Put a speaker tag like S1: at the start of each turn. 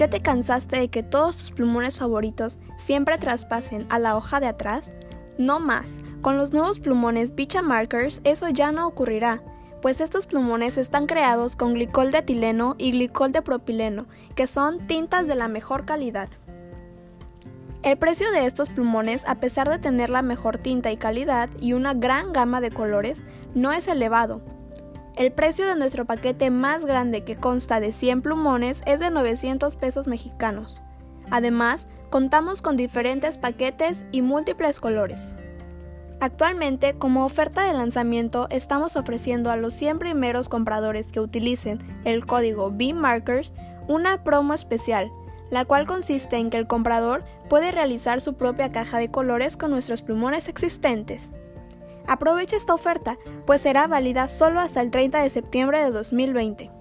S1: ¿Ya te cansaste de que todos tus plumones favoritos siempre traspasen a la hoja de atrás? No más. Con los nuevos plumones Bicha Markers eso ya no ocurrirá, pues estos plumones están creados con glicol de etileno y glicol de propileno, que son tintas de la mejor calidad. El precio de estos plumones, a pesar de tener la mejor tinta y calidad y una gran gama de colores, no es elevado, el precio de nuestro paquete más grande que consta de 100 plumones es de 900 pesos mexicanos. Además, contamos con diferentes paquetes y múltiples colores. Actualmente, como oferta de lanzamiento, estamos ofreciendo a los 100 primeros compradores que utilicen el código BMarkers una promo especial, la cual consiste en que el comprador puede realizar su propia caja de colores con nuestros plumones existentes. Aprovecha esta oferta, pues será válida solo hasta el 30 de septiembre de 2020.